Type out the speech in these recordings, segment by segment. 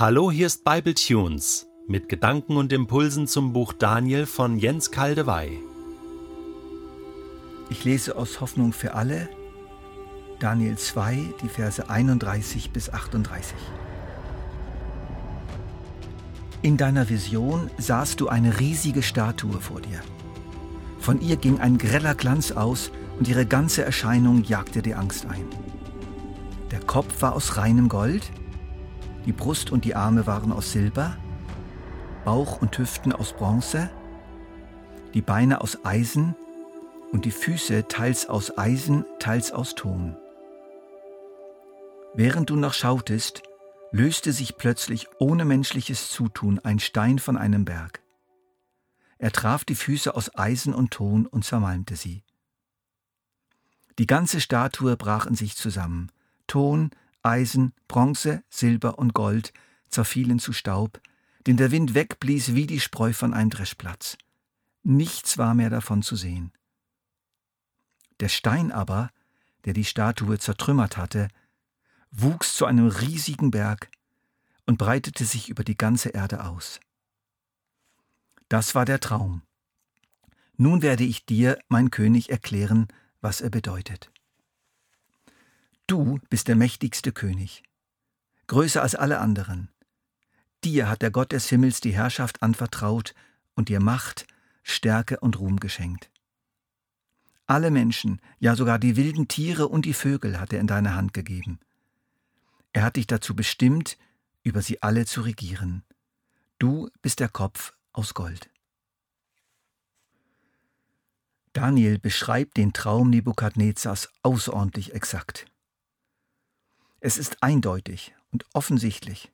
Hallo, hier ist Bible Tunes mit Gedanken und Impulsen zum Buch Daniel von Jens Kaldewey. Ich lese aus Hoffnung für alle Daniel 2, die Verse 31 bis 38. In deiner Vision sahst du eine riesige Statue vor dir. Von ihr ging ein greller Glanz aus und ihre ganze Erscheinung jagte dir Angst ein. Der Kopf war aus reinem Gold, die Brust und die Arme waren aus Silber, Bauch und Hüften aus Bronze, die Beine aus Eisen und die Füße teils aus Eisen, teils aus Ton. Während du noch schautest, löste sich plötzlich ohne menschliches Zutun ein Stein von einem Berg. Er traf die Füße aus Eisen und Ton und zermalmte sie. Die ganze Statue brach in sich zusammen. Ton, Eisen, Bronze, Silber und Gold zerfielen zu Staub, den der Wind wegblies wie die Spreu von einem Dreschplatz. Nichts war mehr davon zu sehen. Der Stein aber, der die Statue zertrümmert hatte, wuchs zu einem riesigen Berg und breitete sich über die ganze Erde aus. Das war der Traum. Nun werde ich dir, mein König, erklären, was er bedeutet. Du bist der mächtigste König, größer als alle anderen. Dir hat der Gott des Himmels die Herrschaft anvertraut und dir Macht, Stärke und Ruhm geschenkt. Alle Menschen, ja sogar die wilden Tiere und die Vögel hat er in deine Hand gegeben. Er hat dich dazu bestimmt, über sie alle zu regieren. Du bist der Kopf aus Gold. Daniel beschreibt den Traum Nebukadnezars außerordentlich exakt. Es ist eindeutig und offensichtlich,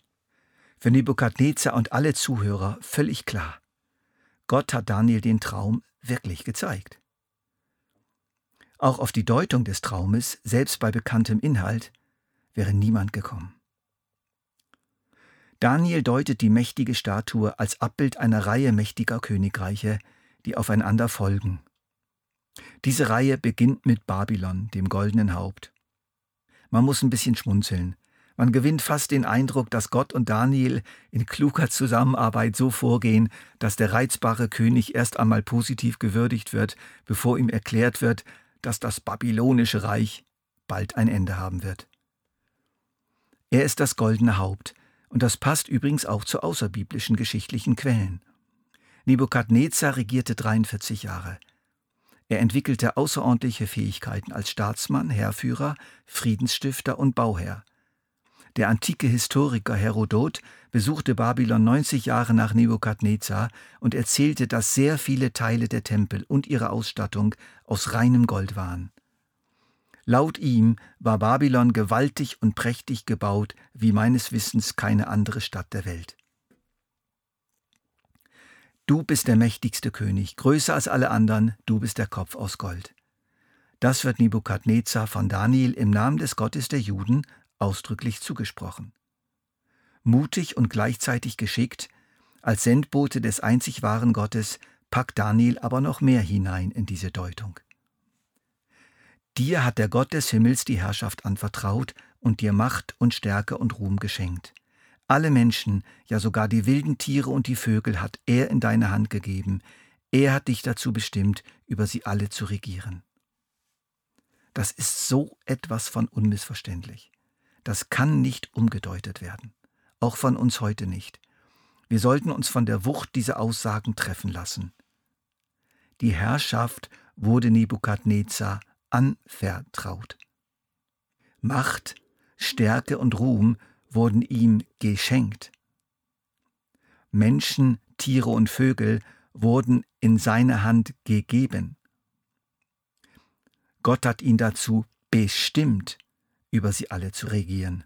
für Nebukadnezar und alle Zuhörer völlig klar. Gott hat Daniel den Traum wirklich gezeigt. Auch auf die Deutung des Traumes, selbst bei bekanntem Inhalt, wäre niemand gekommen. Daniel deutet die mächtige Statue als Abbild einer Reihe mächtiger Königreiche, die aufeinander folgen. Diese Reihe beginnt mit Babylon, dem goldenen Haupt. Man muss ein bisschen schmunzeln. Man gewinnt fast den Eindruck, dass Gott und Daniel in kluger Zusammenarbeit so vorgehen, dass der reizbare König erst einmal positiv gewürdigt wird, bevor ihm erklärt wird, dass das babylonische Reich bald ein Ende haben wird. Er ist das goldene Haupt, und das passt übrigens auch zu außerbiblischen geschichtlichen Quellen. Nebukadnezar regierte 43 Jahre. Er entwickelte außerordentliche Fähigkeiten als Staatsmann, Heerführer, Friedensstifter und Bauherr. Der antike Historiker Herodot besuchte Babylon 90 Jahre nach Nebukadnezar und erzählte, dass sehr viele Teile der Tempel und ihre Ausstattung aus reinem Gold waren. Laut ihm war Babylon gewaltig und prächtig gebaut, wie meines Wissens keine andere Stadt der Welt. Du bist der mächtigste König, größer als alle anderen, du bist der Kopf aus Gold. Das wird Nebukadnezar von Daniel im Namen des Gottes der Juden ausdrücklich zugesprochen. Mutig und gleichzeitig geschickt, als Sendbote des einzig wahren Gottes, packt Daniel aber noch mehr hinein in diese Deutung. Dir hat der Gott des Himmels die Herrschaft anvertraut und dir Macht und Stärke und Ruhm geschenkt. Alle Menschen, ja sogar die wilden Tiere und die Vögel hat er in deine Hand gegeben. Er hat dich dazu bestimmt, über sie alle zu regieren. Das ist so etwas von unmissverständlich. Das kann nicht umgedeutet werden. Auch von uns heute nicht. Wir sollten uns von der Wucht dieser Aussagen treffen lassen. Die Herrschaft wurde Nebukadnezar anvertraut. Macht, Stärke und Ruhm wurden ihm geschenkt. Menschen, Tiere und Vögel wurden in seine Hand gegeben. Gott hat ihn dazu bestimmt, über sie alle zu regieren.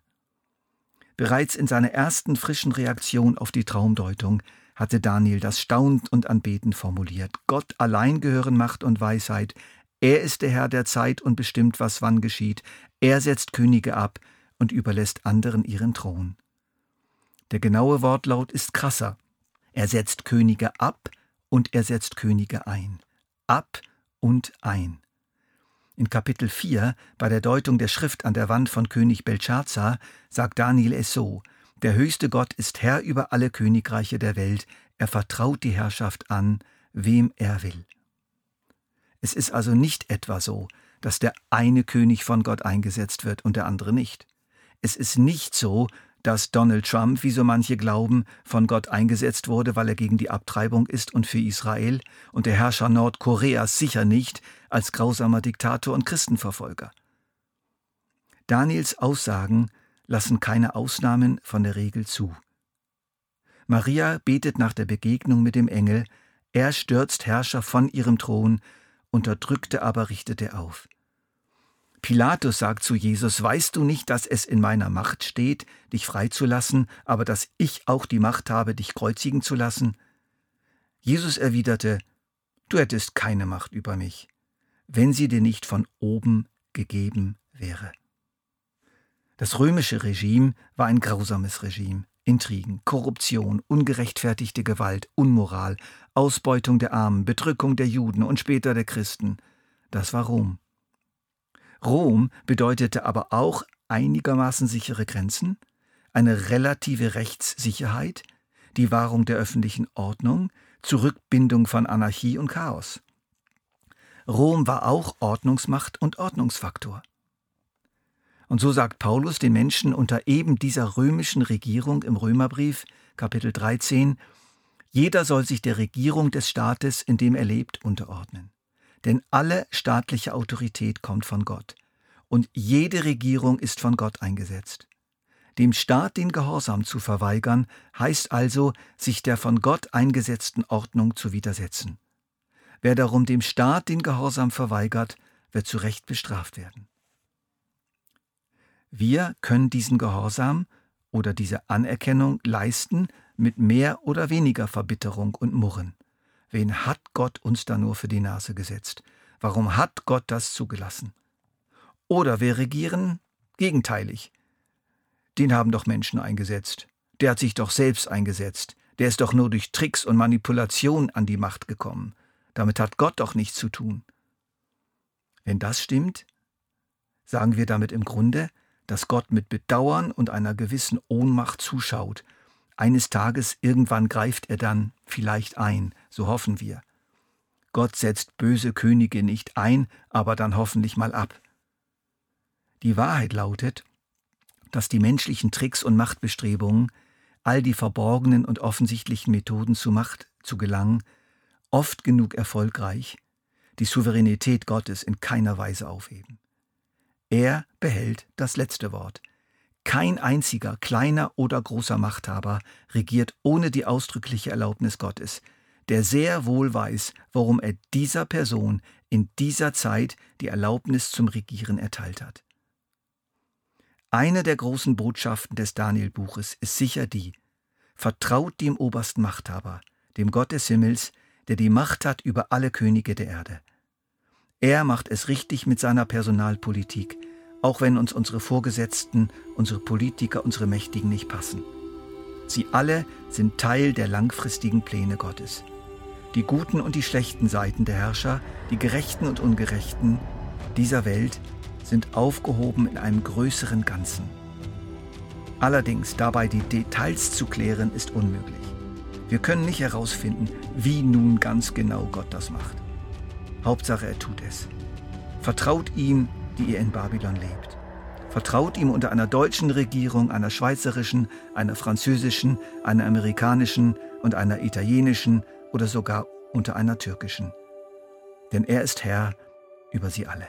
Bereits in seiner ersten frischen Reaktion auf die Traumdeutung hatte Daniel das staunend und anbetend formuliert. Gott allein gehören Macht und Weisheit. Er ist der Herr der Zeit und bestimmt, was wann geschieht. Er setzt Könige ab, und überlässt anderen ihren Thron. Der genaue Wortlaut ist krasser. Er setzt Könige ab und er setzt Könige ein. Ab und ein. In Kapitel 4, bei der Deutung der Schrift an der Wand von König Belshazzar, sagt Daniel es so: Der höchste Gott ist Herr über alle Königreiche der Welt, er vertraut die Herrschaft an, wem er will. Es ist also nicht etwa so, dass der eine König von Gott eingesetzt wird und der andere nicht. Es ist nicht so, dass Donald Trump, wie so manche glauben, von Gott eingesetzt wurde, weil er gegen die Abtreibung ist und für Israel, und der Herrscher Nordkoreas sicher nicht als grausamer Diktator und Christenverfolger. Daniels Aussagen lassen keine Ausnahmen von der Regel zu. Maria betet nach der Begegnung mit dem Engel, er stürzt Herrscher von ihrem Thron, Unterdrückte aber richtet er auf. Pilatus sagt zu Jesus, weißt du nicht, dass es in meiner Macht steht, dich freizulassen, aber dass ich auch die Macht habe, dich kreuzigen zu lassen? Jesus erwiderte, du hättest keine Macht über mich, wenn sie dir nicht von oben gegeben wäre. Das römische Regime war ein grausames Regime. Intrigen, Korruption, ungerechtfertigte Gewalt, Unmoral, Ausbeutung der Armen, Bedrückung der Juden und später der Christen. Das war Rom. Rom bedeutete aber auch einigermaßen sichere Grenzen, eine relative Rechtssicherheit, die Wahrung der öffentlichen Ordnung, Zurückbindung von Anarchie und Chaos. Rom war auch Ordnungsmacht und Ordnungsfaktor. Und so sagt Paulus den Menschen unter eben dieser römischen Regierung im Römerbrief, Kapitel 13, jeder soll sich der Regierung des Staates, in dem er lebt, unterordnen. Denn alle staatliche Autorität kommt von Gott. Und jede Regierung ist von Gott eingesetzt. Dem Staat den Gehorsam zu verweigern, heißt also, sich der von Gott eingesetzten Ordnung zu widersetzen. Wer darum dem Staat den Gehorsam verweigert, wird zu Recht bestraft werden. Wir können diesen Gehorsam oder diese Anerkennung leisten mit mehr oder weniger Verbitterung und Murren. Wen hat Gott uns da nur für die Nase gesetzt? Warum hat Gott das zugelassen? Oder wir regieren gegenteilig. Den haben doch Menschen eingesetzt. Der hat sich doch selbst eingesetzt. Der ist doch nur durch Tricks und Manipulation an die Macht gekommen. Damit hat Gott doch nichts zu tun. Wenn das stimmt, sagen wir damit im Grunde, dass Gott mit Bedauern und einer gewissen Ohnmacht zuschaut. Eines Tages irgendwann greift er dann vielleicht ein, so hoffen wir. Gott setzt böse Könige nicht ein, aber dann hoffentlich mal ab. Die Wahrheit lautet, dass die menschlichen Tricks und Machtbestrebungen, all die verborgenen und offensichtlichen Methoden zu Macht zu gelangen, oft genug erfolgreich, die Souveränität Gottes in keiner Weise aufheben. Er behält das letzte Wort. Kein einziger kleiner oder großer Machthaber regiert ohne die ausdrückliche Erlaubnis Gottes, der sehr wohl weiß, warum er dieser Person in dieser Zeit die Erlaubnis zum Regieren erteilt hat. Eine der großen Botschaften des Danielbuches ist sicher die, vertraut dem obersten Machthaber, dem Gott des Himmels, der die Macht hat über alle Könige der Erde. Er macht es richtig mit seiner Personalpolitik, auch wenn uns unsere Vorgesetzten, unsere Politiker, unsere Mächtigen nicht passen. Sie alle sind Teil der langfristigen Pläne Gottes. Die guten und die schlechten Seiten der Herrscher, die gerechten und ungerechten dieser Welt sind aufgehoben in einem größeren Ganzen. Allerdings dabei die Details zu klären, ist unmöglich. Wir können nicht herausfinden, wie nun ganz genau Gott das macht. Hauptsache, er tut es. Vertraut ihm, die ihr in Babylon lebt. Vertraut ihm unter einer deutschen Regierung, einer schweizerischen, einer französischen, einer amerikanischen und einer italienischen oder sogar unter einer türkischen. Denn er ist Herr über sie alle.